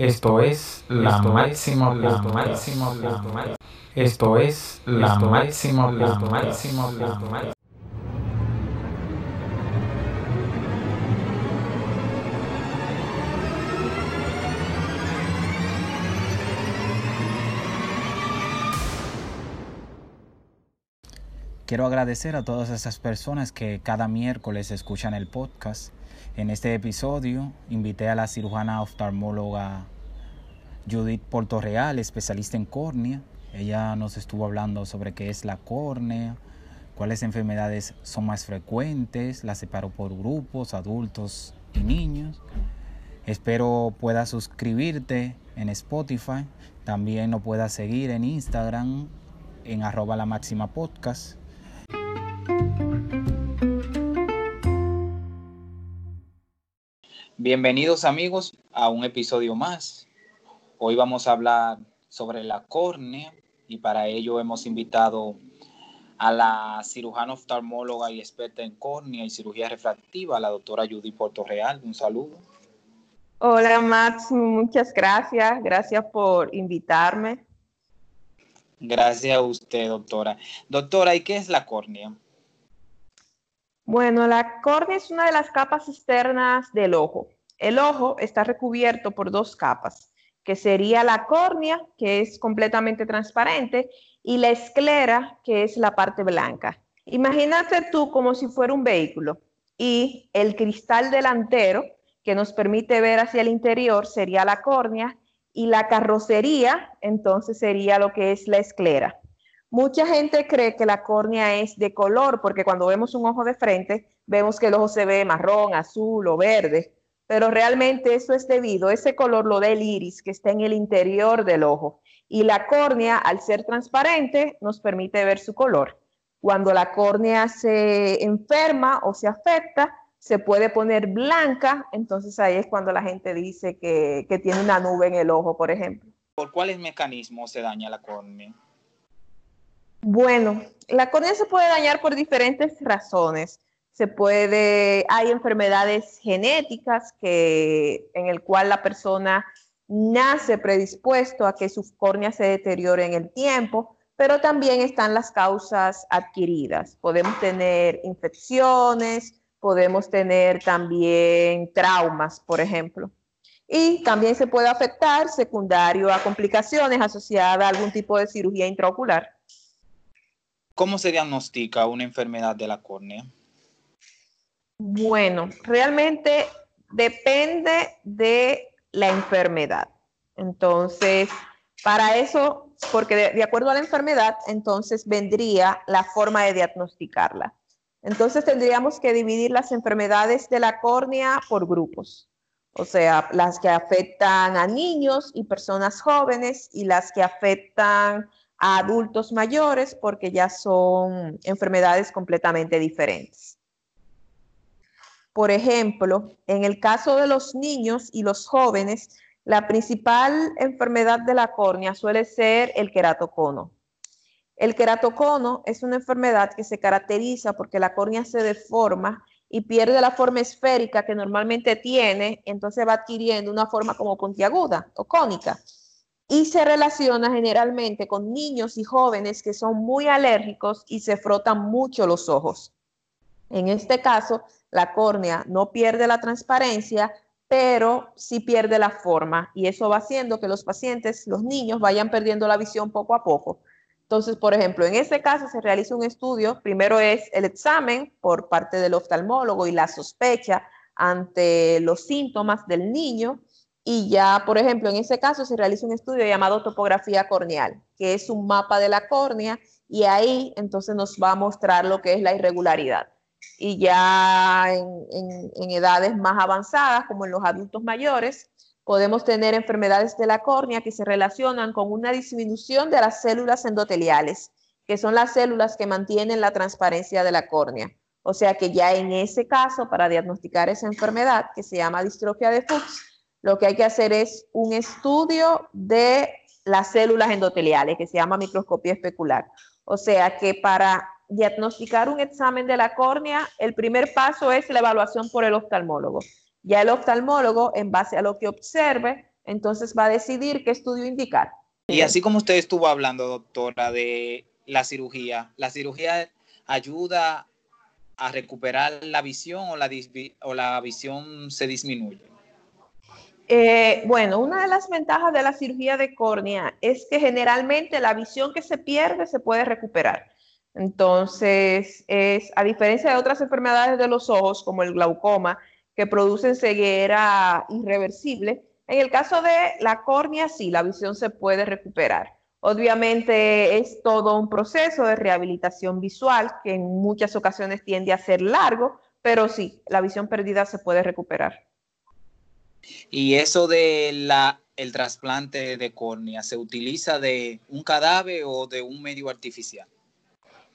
Esto es la máxima, la máxima, la máxima. Esto es la máxima, la máxima, la máxima. Quiero agradecer a todas esas personas que cada miércoles escuchan el podcast. En este episodio invité a la cirujana oftalmóloga Judith Portorreal, especialista en córnea. Ella nos estuvo hablando sobre qué es la córnea, cuáles enfermedades son más frecuentes, la separo por grupos, adultos y niños. Espero puedas suscribirte en Spotify, también nos puedas seguir en Instagram en arroba la máxima podcast Bienvenidos amigos a un episodio más. Hoy vamos a hablar sobre la córnea y para ello hemos invitado a la cirujana oftalmóloga y experta en córnea y cirugía refractiva, la doctora Judy Portorreal. Un saludo. Hola Max, muchas gracias. Gracias por invitarme. Gracias a usted, doctora. Doctora, ¿y qué es la córnea? Bueno, la córnea es una de las capas externas del ojo. El ojo está recubierto por dos capas, que sería la córnea, que es completamente transparente, y la esclera, que es la parte blanca. Imagínate tú como si fuera un vehículo y el cristal delantero, que nos permite ver hacia el interior, sería la córnea, y la carrocería, entonces sería lo que es la esclera. Mucha gente cree que la córnea es de color, porque cuando vemos un ojo de frente, vemos que el ojo se ve marrón, azul o verde, pero realmente eso es debido, ese color lo da el iris que está en el interior del ojo. Y la córnea, al ser transparente, nos permite ver su color. Cuando la córnea se enferma o se afecta, se puede poner blanca, entonces ahí es cuando la gente dice que, que tiene una nube en el ojo, por ejemplo. ¿Por cuáles mecanismos se daña la córnea? Bueno, la córnea se puede dañar por diferentes razones. Se puede, hay enfermedades genéticas que, en el cual la persona nace predispuesto a que su córnea se deteriore en el tiempo, pero también están las causas adquiridas. Podemos tener infecciones, podemos tener también traumas, por ejemplo. Y también se puede afectar secundario a complicaciones asociadas a algún tipo de cirugía intraocular. ¿Cómo se diagnostica una enfermedad de la córnea? Bueno, realmente depende de la enfermedad. Entonces, para eso, porque de, acuerdo a la enfermedad, entonces vendría la forma de diagnosticarla. Entonces tendríamos que dividir las enfermedades de la córnea por grupos. O sea, las que afectan a niños y personas jóvenes y las que afectan a adultos mayores porque ya son enfermedades completamente diferentes. Por ejemplo, en el caso de los niños y los jóvenes, la principal enfermedad de la córnea suele ser el queratocono. El queratocono es una enfermedad que se caracteriza porque la córnea se deforma y pierde la forma esférica que normalmente tiene, entonces va adquiriendo una forma como puntiaguda o cónica y se relaciona generalmente con niños y jóvenes que son muy alérgicos y se frotan mucho los ojos. En este caso, la córnea no pierde la transparencia, pero sí pierde la forma y eso va haciendo que los pacientes, los niños, vayan perdiendo la visión poco a poco. Entonces, por ejemplo, en este caso se realiza un estudio, primero es el examen por parte del oftalmólogo y la sospecha ante los síntomas del niño y ya, por ejemplo, en ese caso se realiza un estudio llamado topografía corneal, que es un mapa de la córnea y ahí entonces nos va a mostrar lo que es la irregularidad. Y ya en, edades más avanzadas, como en los adultos mayores, podemos tener enfermedades de la córnea que se relacionan con una disminución de las células endoteliales, que son las células que mantienen la transparencia de la córnea. O sea que ya en ese caso, para diagnosticar esa enfermedad que se llama distrofia de Fuchs, lo que hay que hacer es un estudio de las células endoteliales, que se llama microscopía especular. O sea que para diagnosticar un examen de la córnea, el primer paso es la evaluación por el oftalmólogo. Ya el oftalmólogo, en base a lo que observe, entonces va a decidir qué estudio indicar. Y así como usted estuvo hablando, doctora, de la cirugía, ¿la cirugía ayuda a recuperar la visión o la, o la visión se disminuye? Eh, bueno, una de las ventajas de la cirugía de córnea es que generalmente la visión que se pierde se puede recuperar. Entonces, es, a diferencia de otras enfermedades de los ojos, como el glaucoma, que producen ceguera irreversible, en el caso de la córnea, sí, la visión se puede recuperar. Obviamente es todo un proceso de rehabilitación visual que en muchas ocasiones tiende a ser largo, pero sí, la visión perdida se puede recuperar. Y eso de la el trasplante de córnea, ¿se utiliza de un cadáver o de un medio artificial?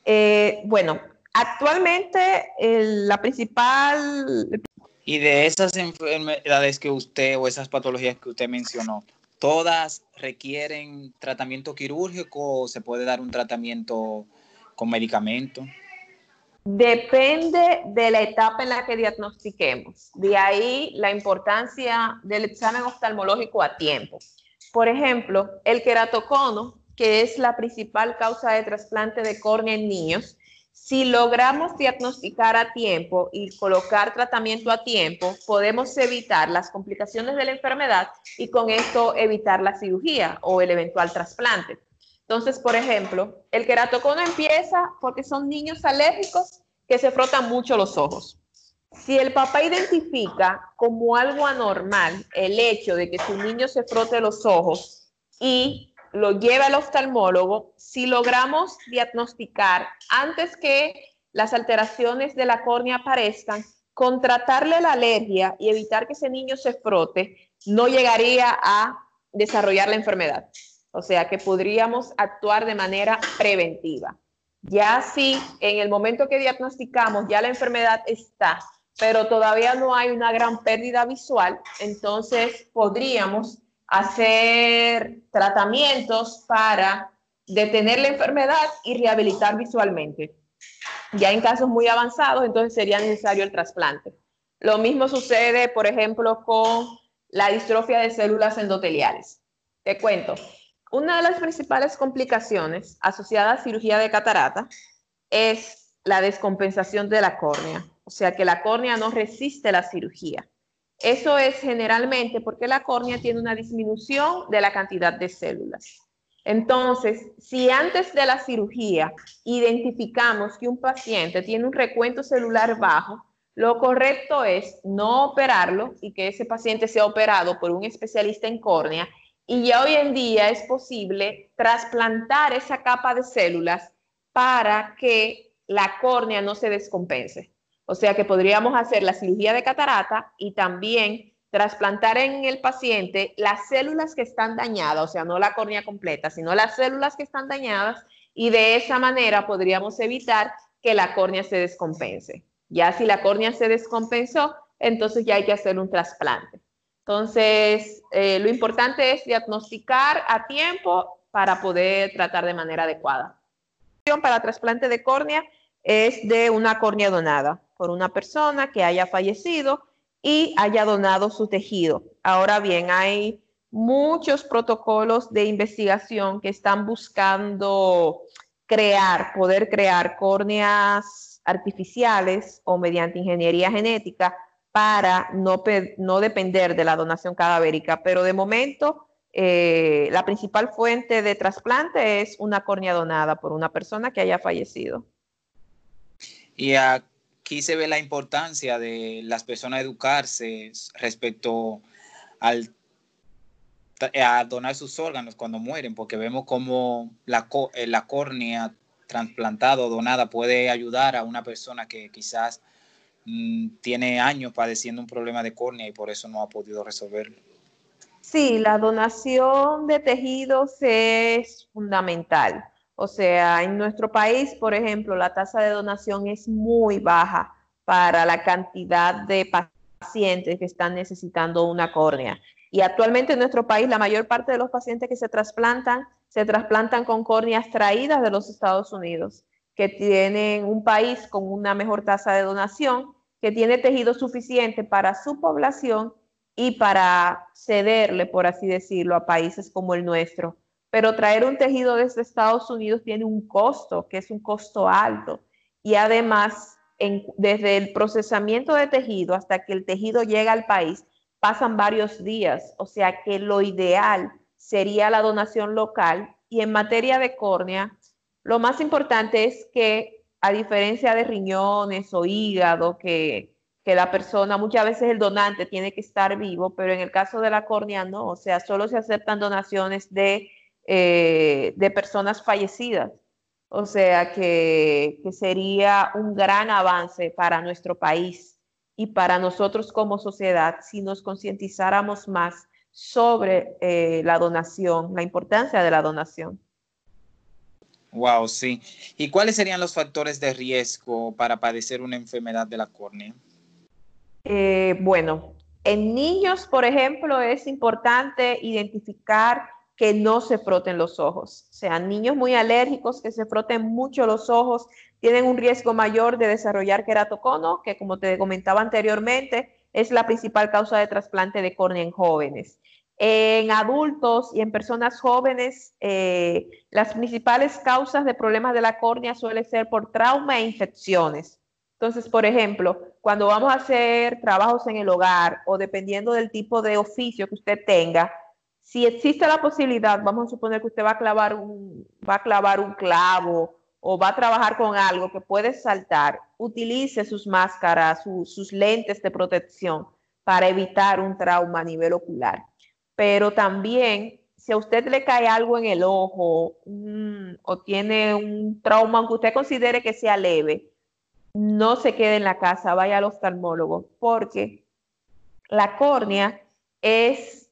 Eh, bueno, actualmente la principal... Y de esas enfermedades que usted o esas patologías que usted mencionó, ¿todas requieren tratamiento quirúrgico o se puede dar un tratamiento con medicamento? Depende de la etapa en la que diagnostiquemos. De ahí la importancia del examen oftalmológico a tiempo. Por ejemplo, el queratocono, que es la principal causa de trasplante de córnea en niños, si logramos diagnosticar a tiempo y colocar tratamiento a tiempo, podemos evitar las complicaciones de la enfermedad y con esto evitar la cirugía o el eventual trasplante. Entonces, por ejemplo, el queratocono empieza porque son niños alérgicos que se frotan mucho los ojos. Si el papá identifica como algo anormal el hecho de que su niño se frote los ojos y lo lleva al oftalmólogo, si logramos diagnosticar antes que las alteraciones de la córnea aparezcan, contratarle la alergia y evitar que ese niño se frote, no llegaría a desarrollar la enfermedad. O sea que podríamos actuar de manera preventiva. Ya si en el momento que diagnosticamos ya la enfermedad está, pero todavía no hay una gran pérdida visual, entonces podríamos hacer tratamientos para detener la enfermedad y rehabilitar visualmente. Ya en casos muy avanzados, entonces sería necesario el trasplante. Lo mismo sucede, por ejemplo, con la distrofia de células endoteliales. Te cuento, una de las principales complicaciones asociadas a cirugía de catarata es la descompensación de la córnea, o sea que la córnea no resiste la cirugía. Eso es generalmente porque la córnea tiene una disminución de la cantidad de células. Entonces, si antes de la cirugía identificamos que un paciente tiene un recuento celular bajo, lo correcto es no operarlo y que ese paciente sea operado por un especialista en córnea y ya hoy en día es posible trasplantar esa capa de células para que la córnea no se descompense. O sea que podríamos hacer la cirugía de catarata y también trasplantar en el paciente las células que están dañadas, o sea, no la córnea completa, sino las células que están dañadas y de esa manera podríamos evitar que la córnea se descompense. Ya si la córnea se descompensó, entonces ya hay que hacer un trasplante. Entonces, eh, lo importante es diagnosticar a tiempo para poder tratar de manera adecuada. Para trasplante de córnea es de una córnea donada por una persona que haya fallecido y haya donado su tejido. Ahora bien, hay muchos protocolos de investigación que están buscando crear, poder crear córneas artificiales o mediante ingeniería genética para no, no depender de la donación cadavérica, pero de momento eh, la principal fuente de trasplante es una córnea donada por una persona que haya fallecido. Y aquí se ve la importancia de las personas educarse respecto al a donar sus órganos cuando mueren, porque vemos como la, eh, la córnea trasplantada o donada puede ayudar a una persona que quizás tiene años padeciendo un problema de córnea y por eso no ha podido resolverlo. Sí, la donación de tejidos es fundamental. O sea, en nuestro país, por ejemplo, la tasa de donación es muy baja para la cantidad de pacientes que están necesitando una córnea. Y actualmente en nuestro país la mayor parte de los pacientes que se trasplantan se trasplantan con córneas traídas de los Estados Unidos, que tienen un país con una mejor tasa de donación que tiene tejido suficiente para su población y para cederle, por así decirlo, a países como el nuestro. Pero traer un tejido desde Estados Unidos tiene un costo, que es un costo alto. Y además, desde el procesamiento de tejido hasta que el tejido llega al país, pasan varios días. O sea que lo ideal sería la donación local. Y en materia de córnea, lo más importante es que, a diferencia de riñones o hígado, que que la persona, muchas veces el donante tiene que estar vivo, pero en el caso de la córnea no, o sea, solo se aceptan donaciones de, eh, de personas fallecidas. O sea, que, sería un gran avance para nuestro país y para nosotros como sociedad si nos concientizáramos más sobre eh, la donación, la importancia de la donación. Wow, sí. ¿Y cuáles serían los factores de riesgo para padecer una enfermedad de la córnea? Eh, bueno, en niños, por ejemplo, es importante identificar que no se froten los ojos. O sea, niños muy alérgicos que se froten mucho los ojos tienen un riesgo mayor de desarrollar queratocono, que como te comentaba anteriormente, es la principal causa de trasplante de córnea en jóvenes. En adultos y en personas jóvenes, eh, las principales causas de problemas de la córnea suelen ser por trauma e infecciones. Entonces, por ejemplo, cuando vamos a hacer trabajos en el hogar o dependiendo del tipo de oficio que usted tenga, si existe la posibilidad, vamos a suponer que usted va a clavar un, va a clavar un clavo o va a trabajar con algo que puede saltar, utilice sus máscaras, sus lentes de protección para evitar un trauma a nivel ocular. Pero también, si a usted le cae algo en el ojo o tiene un trauma, aunque usted considere que sea leve, no se quede en la casa, vaya al oftalmólogo, porque la córnea es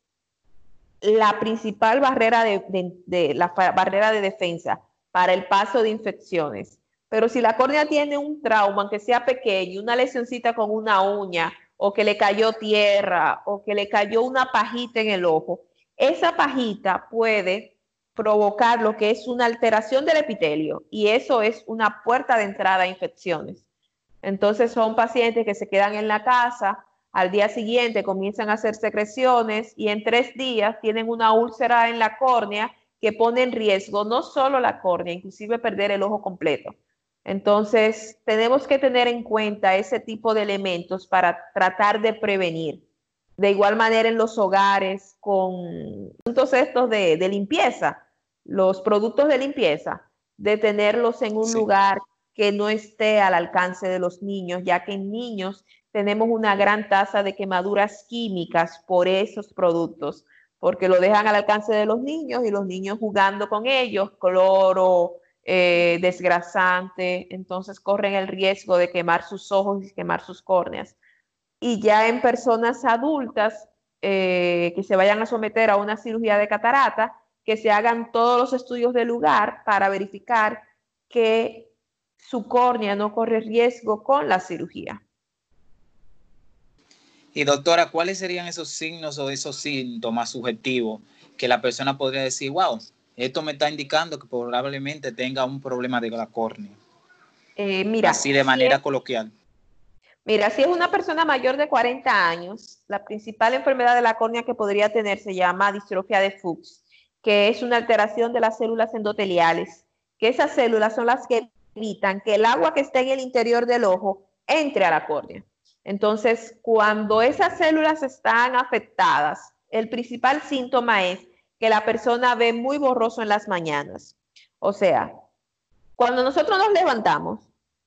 la principal barrera de, la barrera de defensa para el paso de infecciones. Pero si la córnea tiene un trauma, aunque sea pequeño, una lesioncita con una uña, o que le cayó tierra, o que le cayó una pajita en el ojo, esa pajita puede provocar lo que es una alteración del epitelio y eso es una puerta de entrada a infecciones. Entonces son pacientes que se quedan en la casa, al día siguiente comienzan a hacer secreciones y en tres días tienen una úlcera en la córnea que pone en riesgo no solo la córnea, inclusive perder el ojo completo. Entonces, tenemos que tener en cuenta ese tipo de elementos para tratar de prevenir. De igual manera en los hogares, con puntos estos de, limpieza, los productos de limpieza, de tenerlos en un lugar que no esté al alcance de los niños, ya que en niños tenemos una gran tasa de quemaduras químicas por esos productos, porque lo dejan al alcance de los niños y los niños jugando con ellos, cloro, eh, desgrasante, entonces corren el riesgo de quemar sus ojos y quemar sus córneas. Y ya en personas adultas eh, que se vayan a someter a una cirugía de catarata, que se hagan todos los estudios del lugar para verificar que su córnea no corre riesgo con la cirugía. Y doctora, ¿cuáles serían esos signos o esos síntomas subjetivos que la persona podría decir, wow, esto me está indicando que probablemente tenga un problema de la córnea? Eh, mira, Así de manera coloquial. Mira, si es una persona mayor de 40 años, la principal enfermedad de la córnea que podría tener se llama distrofia de Fuchs, que es una alteración de las células endoteliales, que esas células son las que evitan que el agua que está en el interior del ojo entre a la córnea. Entonces, cuando esas células están afectadas, el principal síntoma es que la persona ve muy borroso en las mañanas. O sea, cuando nosotros nos levantamos,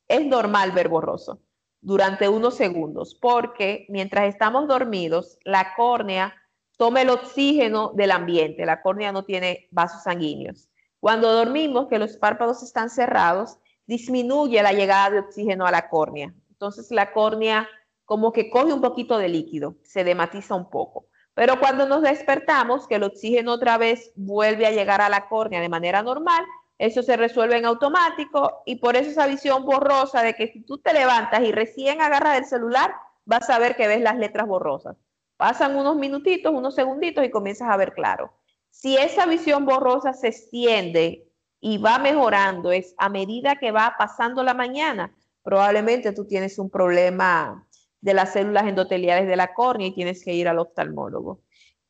es normal ver borroso durante unos segundos, porque mientras estamos dormidos, la córnea toma el oxígeno del ambiente. La córnea no tiene vasos sanguíneos. Cuando dormimos, que los párpados están cerrados, disminuye la llegada de oxígeno a la córnea. Entonces la córnea como que coge un poquito de líquido, se dematiza un poco. Pero cuando nos despertamos, que el oxígeno otra vez vuelve a llegar a la córnea de manera normal, eso se resuelve en automático y por eso esa visión borrosa de que si tú te levantas y recién agarras el celular, vas a ver que ves las letras borrosas. Pasan unos minutitos, unos segunditos y comienzas a ver claro. Si esa visión borrosa se extiende y va mejorando es a medida que va pasando la mañana, probablemente tú tienes un problema de las células endoteliales de la córnea y tienes que ir al oftalmólogo.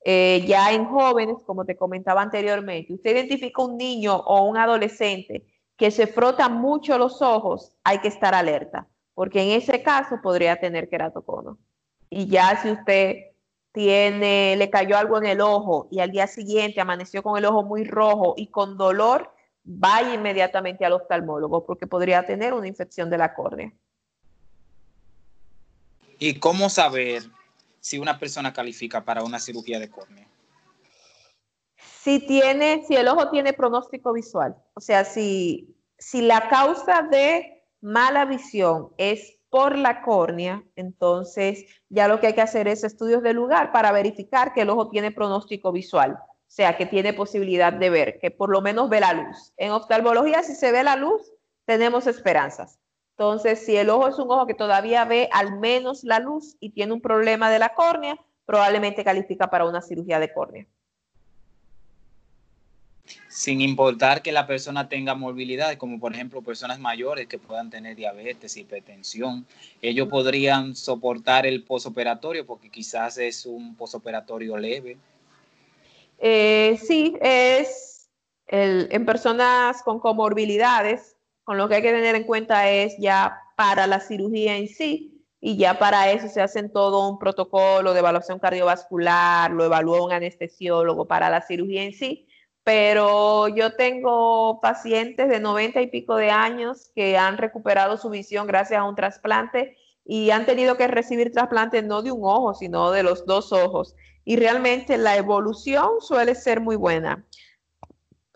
Eh, ya en jóvenes, como te comentaba anteriormente, usted identifica un niño o un adolescente que se frota mucho los ojos, hay que estar alerta, porque en ese caso podría tener queratocono. Y ya si usted tiene, le cayó algo en el ojo y al día siguiente amaneció con el ojo muy rojo y con dolor, vaya inmediatamente al oftalmólogo porque podría tener una infección de la córnea. ¿Y cómo saber si una persona califica para una cirugía de córnea? Si tiene, si el ojo tiene pronóstico visual, o sea, si, si la causa de mala visión es por la córnea, entonces ya lo que hay que hacer es estudios de lugar para verificar que el ojo tiene pronóstico visual, o sea, que tiene posibilidad de ver, que por lo menos ve la luz. En oftalmología, si se ve la luz, tenemos esperanzas. Entonces, si el ojo es un ojo que todavía ve al menos la luz y tiene un problema de la córnea, probablemente califica para una cirugía de córnea. Sin importar que la persona tenga movilidad, como por ejemplo personas mayores que puedan tener diabetes, hipertensión, ellos podrían soportar el posoperatorio porque quizás es un posoperatorio leve. Eh, sí, es en personas con comorbilidades, con lo que hay que tener en cuenta es ya para la cirugía en sí, y ya para eso se hacen todo un protocolo de evaluación cardiovascular, lo evalúa un anestesiólogo para la cirugía en sí, pero yo tengo pacientes de 90 y pico de años que han recuperado su visión gracias a un trasplante y han tenido que recibir trasplante no de un ojo, sino de los dos ojos. Y realmente la evolución suele ser muy buena.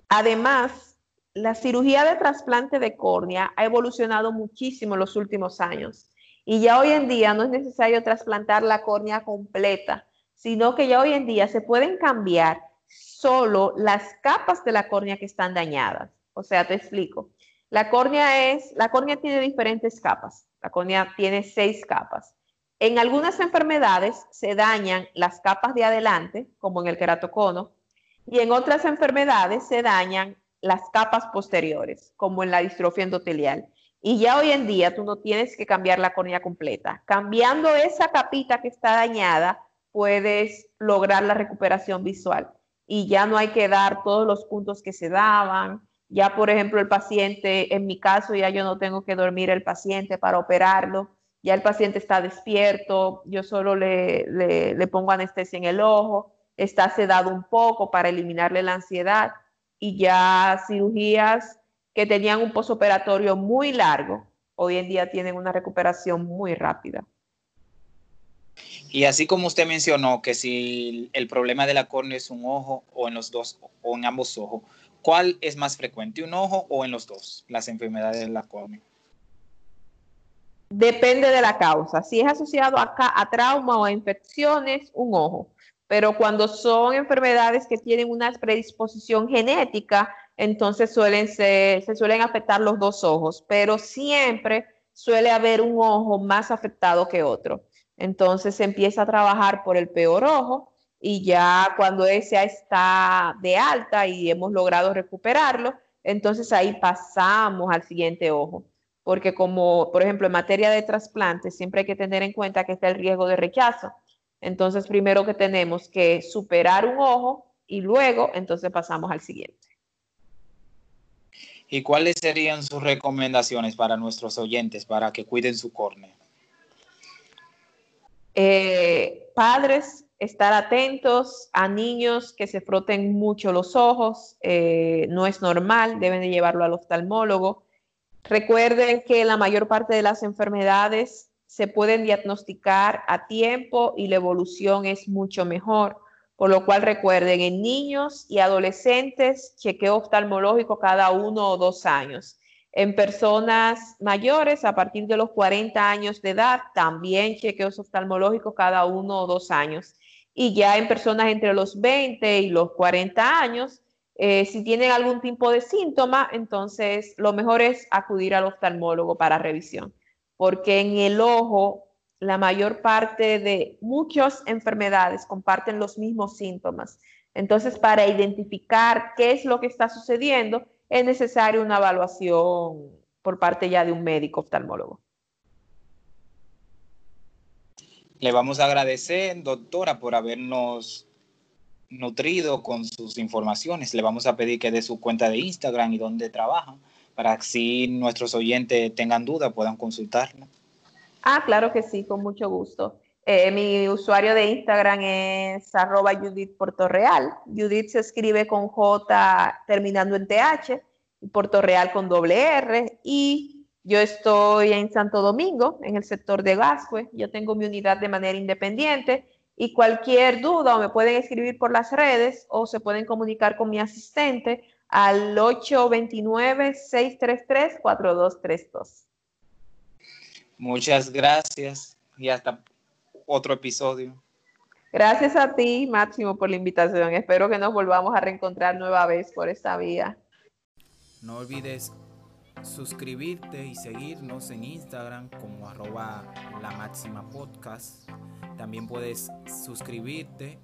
Además, la cirugía de trasplante de córnea ha evolucionado muchísimo en los últimos años y ya hoy en día no es necesario trasplantar la córnea completa, sino que ya hoy en día se pueden cambiar solo las capas de la córnea que están dañadas. O sea, te explico. La córnea es, la córnea tiene diferentes capas. La córnea tiene seis capas. En algunas enfermedades se dañan las capas de adelante, como en el queratocono, y en otras enfermedades se dañan las capas posteriores, como en la distrofia endotelial. Y ya hoy en día tú no tienes que cambiar la córnea completa. Cambiando esa capita que está dañada, puedes lograr la recuperación visual. Y ya no hay que dar todos los puntos que se daban. Ya, por ejemplo, el paciente, en mi caso, ya yo no tengo que dormir el paciente para operarlo. Ya el paciente está despierto, yo solo le, le, le pongo anestesia en el ojo, está sedado un poco para eliminarle la ansiedad y ya cirugías que tenían un posoperatorio muy largo, hoy en día tienen una recuperación muy rápida. Y así como usted mencionó que si el problema de la córnea es un ojo o en los dos o en ambos ojos, ¿cuál es más frecuente, un ojo o en los dos, las enfermedades de la córnea? Depende de la causa. Si es asociado a, a trauma o a infecciones, un ojo pero cuando son enfermedades que tienen una predisposición genética, entonces suelen se suelen afectar los dos ojos, pero siempre suele haber un ojo más afectado que otro. Entonces se empieza a trabajar por el peor ojo y ya cuando ese está de alta y hemos logrado recuperarlo, entonces ahí pasamos al siguiente ojo. Porque como, por ejemplo, en materia de trasplante, siempre hay que tener en cuenta que está el riesgo de rechazo. Entonces, primero que tenemos que superar un ojo y luego entonces pasamos al siguiente. ¿Y cuáles serían sus recomendaciones para nuestros oyentes para que cuiden su córnea? Eh, padres, estar atentos a niños que se froten mucho los ojos, eh, no es normal, deben de llevarlo al oftalmólogo. Recuerden que la mayor parte de las enfermedades se pueden diagnosticar a tiempo y la evolución es mucho mejor. Por lo cual recuerden, en niños y adolescentes, chequeo oftalmológico cada uno o dos años. En personas mayores, a partir de los 40 años de edad, también chequeos oftalmológicos cada uno o dos años. Y ya en personas entre los 20 y los 40 años, eh, si tienen algún tipo de síntoma, entonces lo mejor es acudir al oftalmólogo para revisión porque en el ojo la mayor parte de muchas enfermedades comparten los mismos síntomas. Entonces, para identificar qué es lo que está sucediendo, es necesaria una evaluación por parte ya de un médico oftalmólogo. Le vamos a agradecer, doctora, por habernos nutrido con sus informaciones. Le vamos a pedir que dé su cuenta de Instagram y dónde trabaja, para si nuestros oyentes tengan duda puedan consultarla. Ah, claro que sí, con mucho gusto. Eh, mi usuario de Instagram es arroba Judith Portorreal. Judith se escribe con J terminando en TH y Portorreal con doble R. Y yo estoy en Santo Domingo, en el sector de Gascue. Yo tengo mi unidad de manera independiente y cualquier duda o me pueden escribir por las redes o se pueden comunicar con mi asistente al 829-633-4232. Muchas gracias y hasta otro episodio. Gracias a ti, Máximo, por la invitación. Espero que nos volvamos a reencontrar nueva vez por esta vía. No olvides suscribirte y seguirnos en Instagram como arroba la máxima podcast. También puedes suscribirte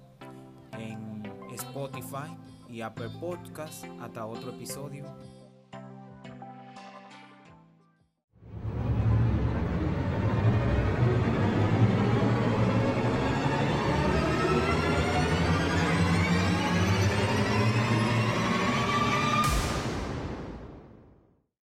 en Spotify y Apple Podcast hasta otro episodio.